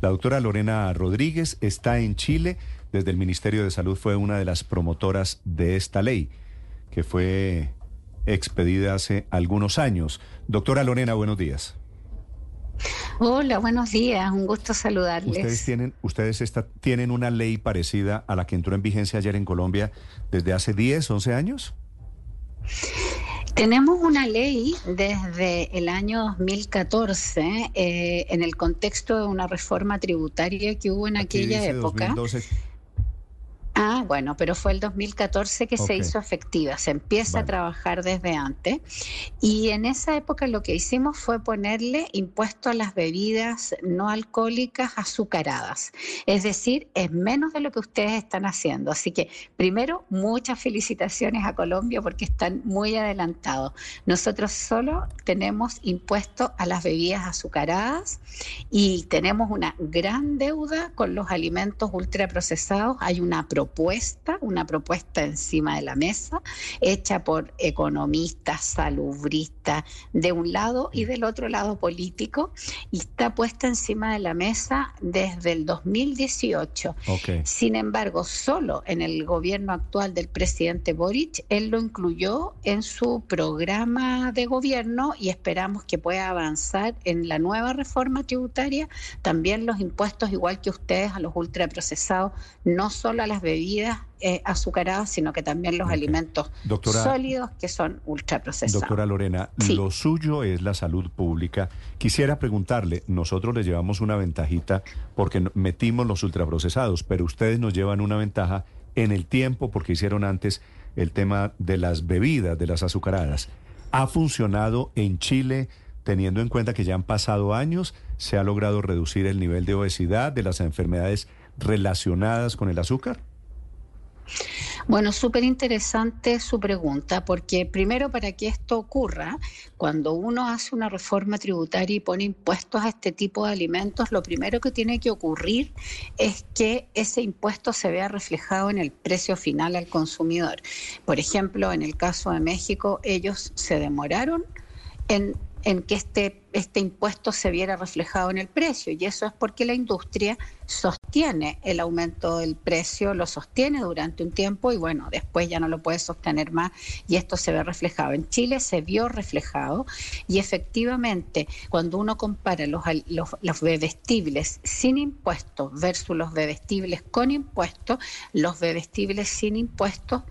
La doctora Lorena Rodríguez está en Chile. Desde el Ministerio de Salud fue una de las promotoras de esta ley, que fue expedida hace algunos años. Doctora Lorena, buenos días. Hola, buenos días, un gusto saludarles. Ustedes tienen, ustedes tienen una ley parecida a la que entró en vigencia ayer en Colombia desde hace 10, 11 años. Tenemos una ley desde el año 2014 eh, en el contexto de una reforma tributaria que hubo en aquella época. 2012 Ah, bueno, pero fue el 2014 que se hizo efectiva, se empieza a trabajar desde antes. Y en esa época lo que hicimos fue ponerle impuesto a las bebidas no alcohólicas azucaradas. Es decir, es menos de lo que ustedes están haciendo. Así que, primero, muchas felicitaciones a Colombia porque están muy adelantados. Nosotros solo tenemos impuesto a las bebidas azucaradas y tenemos una gran deuda con los alimentos ultraprocesados. Hay una propuesta propuesta, una propuesta encima de la mesa, hecha por economistas, salubristas, de un lado y del otro lado político, y está puesta encima de la mesa desde el 2018. Sin embargo, solo en el gobierno actual del presidente Boric, él lo incluyó en su programa de gobierno y esperamos que pueda avanzar en la nueva reforma tributaria, también los impuestos, igual que ustedes, a los ultraprocesados, no solo a las bebidas eh, azucaradas, sino que también los alimentos sólidos que son ultraprocesados. Doctora Lorena, lo suyo es la salud pública. Quisiera preguntarle, nosotros le llevamos una ventajita porque metimos los ultraprocesados, pero ustedes nos llevan una ventaja en el tiempo porque hicieron antes el tema de las bebidas, de las azucaradas. ¿Ha funcionado en Chile? Teniendo en cuenta que ya han pasado años, se ha logrado reducir el nivel de obesidad, de las enfermedades relacionadas con el azúcar? Bueno, súper interesante su pregunta, porque primero para que esto ocurra, cuando uno hace una reforma tributaria y pone impuestos a este tipo de alimentos, lo primero que tiene que ocurrir es que ese impuesto se vea reflejado en el precio final al consumidor. Por ejemplo, en el caso de México, ellos se demoraron en, en que este, este impuesto se viera reflejado en el precio, y eso es porque la industria sostiene el aumento del precio, lo sostiene durante un tiempo y bueno, después ya no lo puede sostener más y esto se ve reflejado. En Chile se vio reflejado y efectivamente cuando uno compara los, los, los bebestibles sin impuestos versus los bebestibles con impuestos, los bebestibles sin impuestos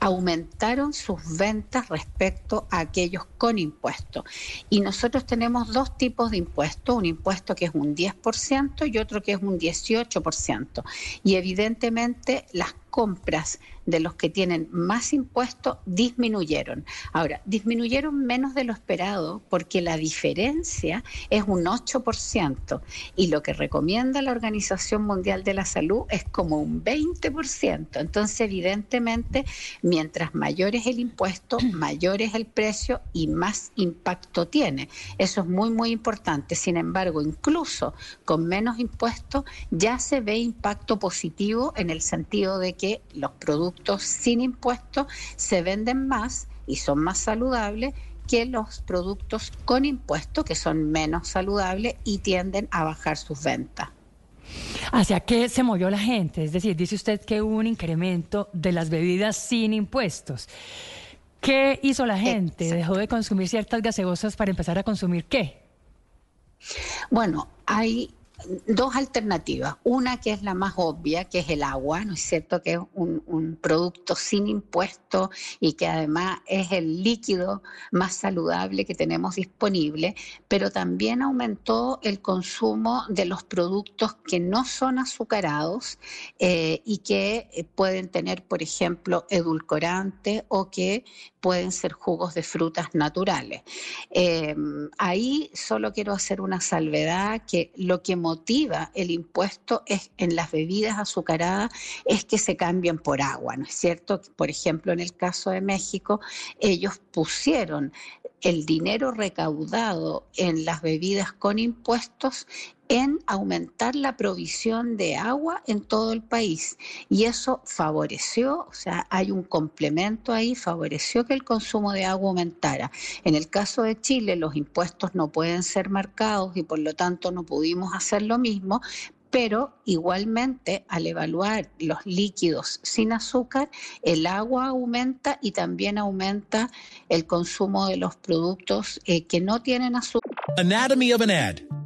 aumentaron sus ventas respecto a aquellos con impuestos. Y nosotros tenemos dos tipos de impuestos, un impuesto que es un 10% y otro que es un 18%. Y evidentemente las compras de los que tienen más impuestos disminuyeron. Ahora, disminuyeron menos de lo esperado porque la diferencia es un 8% y lo que recomienda la Organización Mundial de la Salud es como un 20%. Entonces, evidentemente, mientras mayor es el impuesto, mayor es el precio y más impacto tiene. Eso es muy, muy importante. Sin embargo, incluso con menos impuestos ya se ve impacto positivo en el sentido de que los productos sin impuestos se venden más y son más saludables que los productos con impuestos, que son menos saludables y tienden a bajar sus ventas. ¿Hacia qué se movió la gente? Es decir, dice usted que hubo un incremento de las bebidas sin impuestos. ¿Qué hizo la gente? ¿Dejó de consumir ciertas gaseosas para empezar a consumir qué? Bueno, hay dos alternativas. Una que es la más obvia, que es el agua, ¿no es cierto? Que es un, producto sin impuesto y que además es el líquido más saludable que tenemos disponible, pero también aumentó el consumo de los productos que no son azucarados eh, y que eh, pueden tener, por ejemplo, edulcorante o que pueden ser jugos de frutas naturales. Eh, ahí solo quiero hacer una salvedad que lo que motiva el impuesto es, en las bebidas azucaradas es que se cambien por agua, ¿no es cierto? Por ejemplo, en el caso de México, ellos pusieron el dinero recaudado en las bebidas con impuestos en aumentar la provisión de agua en todo el país. Y eso favoreció, o sea, hay un complemento ahí, favoreció que el consumo de agua aumentara. En el caso de Chile, los impuestos no pueden ser marcados y por lo tanto no pudimos hacer lo mismo, pero igualmente al evaluar los líquidos sin azúcar, el agua aumenta y también aumenta el consumo de los productos eh, que no tienen azúcar. Anatomy of an ad.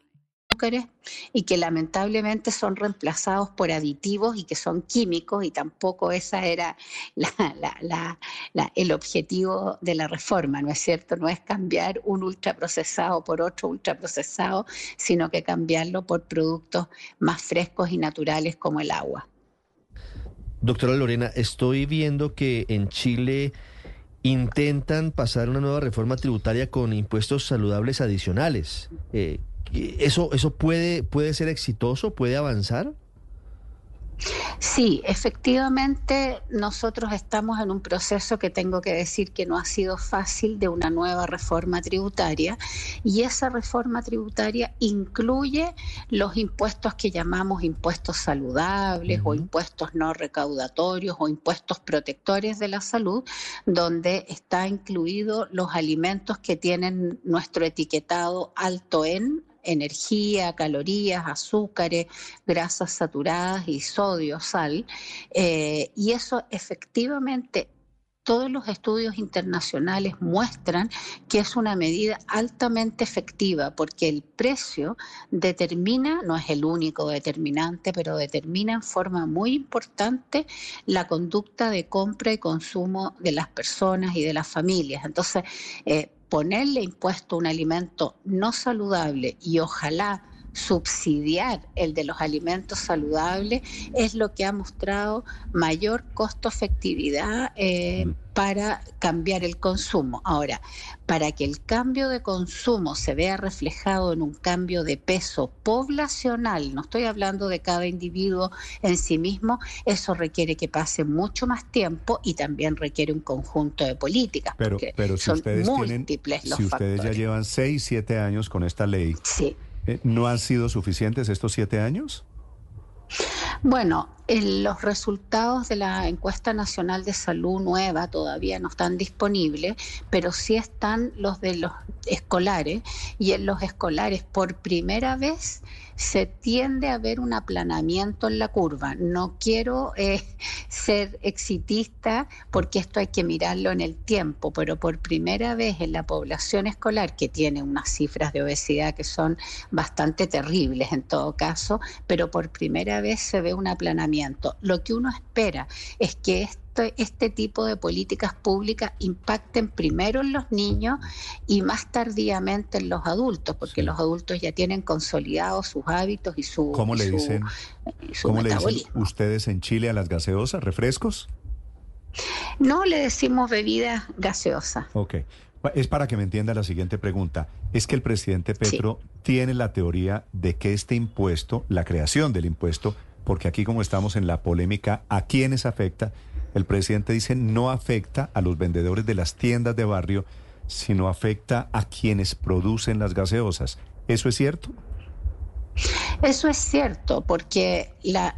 y que lamentablemente son reemplazados por aditivos y que son químicos y tampoco esa era el objetivo de la reforma, ¿no es cierto? No es cambiar un ultraprocesado por otro ultraprocesado, sino que cambiarlo por productos más frescos y naturales como el agua. Doctora Lorena, estoy viendo que en Chile intentan pasar una nueva reforma tributaria con impuestos saludables adicionales. Eh, ¿Eso, eso puede, puede ser exitoso? ¿Puede avanzar? Sí, efectivamente nosotros estamos en un proceso que tengo que decir que no ha sido fácil de una nueva reforma tributaria y esa reforma tributaria incluye los impuestos que llamamos impuestos saludables o impuestos no recaudatorios o impuestos protectores de la salud, donde está incluido los alimentos que tienen nuestro etiquetado alto en energía, calorías, azúcares, grasas saturadas y sodio, sal. Eh, y eso efectivamente todos los estudios internacionales muestran que es una medida altamente efectiva porque el precio determina, no es el único determinante, pero determina en forma muy importante la conducta de compra y consumo de las personas y de las familias. Entonces, eh, ponerle impuesto a un alimento no saludable y ojalá subsidiar el de los alimentos saludables es lo que ha mostrado mayor costo-efectividad eh, mm. para cambiar el consumo. Ahora, para que el cambio de consumo se vea reflejado en un cambio de peso poblacional, no estoy hablando de cada individuo en sí mismo, eso requiere que pase mucho más tiempo y también requiere un conjunto de políticas. Pero, pero si ustedes múltiples si ustedes ya llevan seis, siete años con esta ley. Sí eh, ¿No han sido suficientes estos siete años? Bueno, los resultados de la encuesta nacional de salud nueva todavía no están disponibles, pero sí están los de los escolares y en los escolares por primera vez se tiende a ver un aplanamiento en la curva. No quiero eh, ser exitista porque esto hay que mirarlo en el tiempo, pero por primera vez en la población escolar, que tiene unas cifras de obesidad que son bastante terribles en todo caso, pero por primera vez se ve un aplanamiento. Lo que uno espera es que este tipo de políticas públicas impacten primero en los niños y más tardíamente en los adultos, porque los adultos ya tienen consolidados sus hábitos y su ¿Cómo le dicen, ¿cómo le dicen ustedes en Chile a las gaseosas, refrescos? No le decimos bebidas gaseosas. Ok. Es para que me entienda la siguiente pregunta. Es que el presidente Petro tiene la teoría de que este impuesto, la creación del impuesto, porque aquí como estamos en la polémica, ¿a quiénes afecta? El presidente dice no afecta a los vendedores de las tiendas de barrio, sino afecta a quienes producen las gaseosas. ¿Eso es cierto? Eso es cierto, porque la,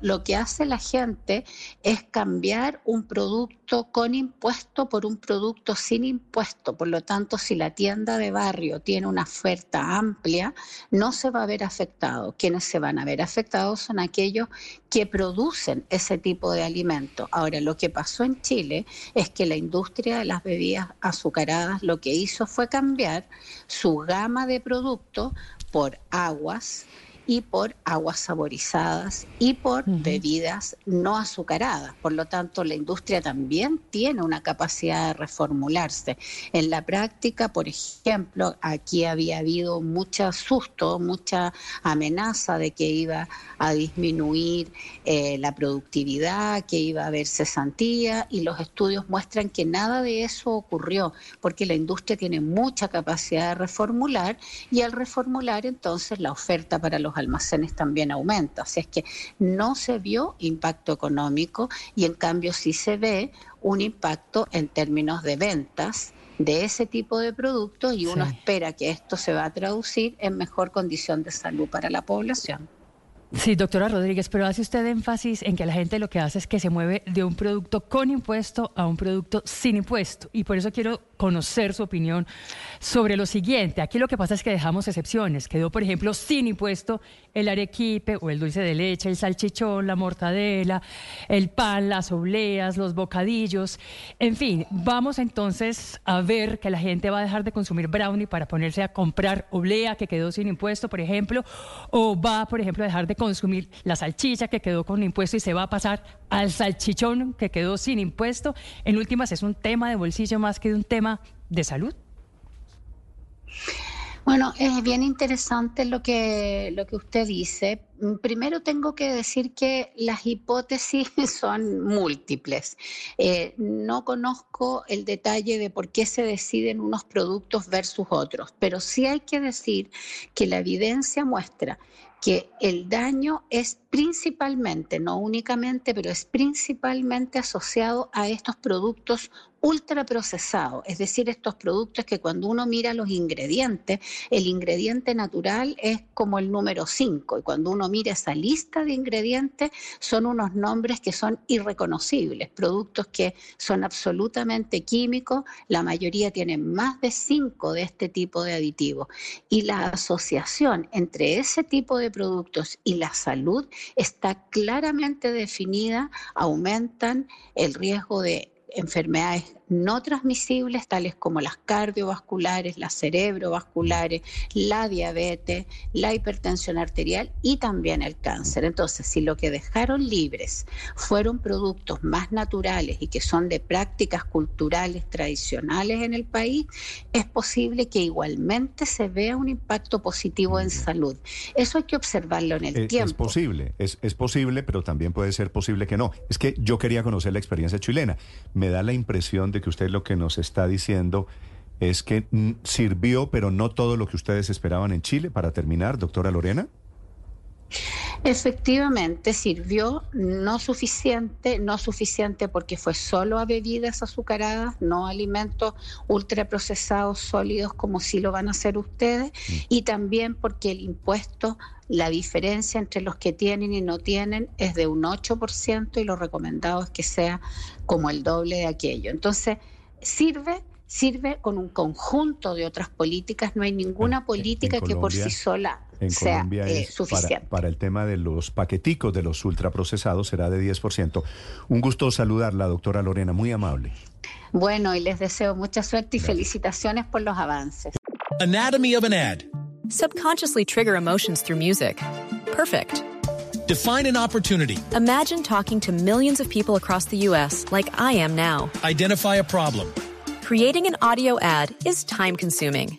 lo, que hace la gente es cambiar un producto con impuesto por un producto sin impuesto. Por lo tanto, si la tienda de barrio tiene una oferta amplia, no se va a ver afectado. Quienes se van a ver afectados son aquellos que producen ese tipo de alimentos. Ahora, lo que pasó en Chile es que la industria de las bebidas azucaradas lo que hizo fue cambiar su gama de productos por aguas y por aguas saborizadas y por bebidas no azucaradas. Por lo tanto, la industria también tiene una capacidad de reformularse. En la práctica, por ejemplo, aquí había habido mucho susto, mucha amenaza de que iba a disminuir eh, la productividad, que iba a haber cesantía y los estudios muestran que nada de eso ocurrió porque la industria tiene mucha capacidad de reformular y al reformular entonces la oferta para los almacenes también aumenta. Así es que no se vio impacto económico y en cambio sí se ve un impacto en términos de ventas de ese tipo de productos y uno espera que esto se va a traducir en mejor condición de salud para la población. Sí, doctora Rodríguez, pero hace usted énfasis en que la gente lo que hace es que se mueve de un producto con impuesto a un producto sin impuesto. Y por eso quiero conocer su opinión sobre lo siguiente. Aquí lo que pasa es que dejamos excepciones. Quedó, por ejemplo, sin impuesto el arequipe o el dulce de leche, el salchichón, la mortadela, el pan, las obleas, los bocadillos. En fin, vamos entonces a ver que la gente va a dejar de consumir brownie para ponerse a comprar oblea que quedó sin impuesto, por ejemplo, o va, por ejemplo, a dejar de consumir la salchicha que quedó con impuesto y se va a pasar al salchichón que quedó sin impuesto. En últimas, es un tema de bolsillo más que de un tema de salud. Bueno, es bien interesante lo que, lo que usted dice. Primero tengo que decir que las hipótesis son múltiples. Eh, no conozco el detalle de por qué se deciden unos productos versus otros, pero sí hay que decir que la evidencia muestra que el daño es principalmente, no únicamente, pero es principalmente asociado a estos productos ultraprocesados, es decir, estos productos que cuando uno mira los ingredientes, el ingrediente natural es como el número 5 y cuando uno mira esa lista de ingredientes son unos nombres que son irreconocibles, productos que son absolutamente químicos, la mayoría tienen más de 5 de este tipo de aditivos y la asociación entre ese tipo de productos y la salud está claramente definida, aumentan el riesgo de enfermedades no transmisibles, tales como las cardiovasculares, las cerebrovasculares, la diabetes, la hipertensión arterial y también el cáncer. Entonces, si lo que dejaron libres fueron productos más naturales y que son de prácticas culturales tradicionales en el país, es posible que igualmente se vea un impacto positivo en salud. Eso hay que observarlo en el tiempo. Es posible, es, es posible, pero también puede ser posible que no. Es que yo quería conocer la experiencia chilena. Me da la impresión que usted lo que nos está diciendo es que sirvió, pero no todo lo que ustedes esperaban en Chile. Para terminar, doctora Lorena. Efectivamente, sirvió no suficiente, no suficiente porque fue solo a bebidas azucaradas, no alimentos ultraprocesados sólidos como si lo van a hacer ustedes, mm. y también porque el impuesto, la diferencia entre los que tienen y no tienen es de un 8% y lo recomendado es que sea como el doble de aquello. Entonces, sirve sirve con un conjunto de otras políticas. No hay ninguna política que por sí sola sea eh, suficiente. Para, el tema de los paqueticos de los ultraprocesados será de 10%. Un gusto saludarla, doctora Lorena, muy amable. Bueno, y les deseo mucha suerte y felicitaciones por los avances. Anatomy of an ad. Subconsciously trigger emotions through music. Perfect. Define an opportunity. Imagine talking to millions of people across the U.S. like I am now. Identify a problem. Creating an audio ad is time consuming.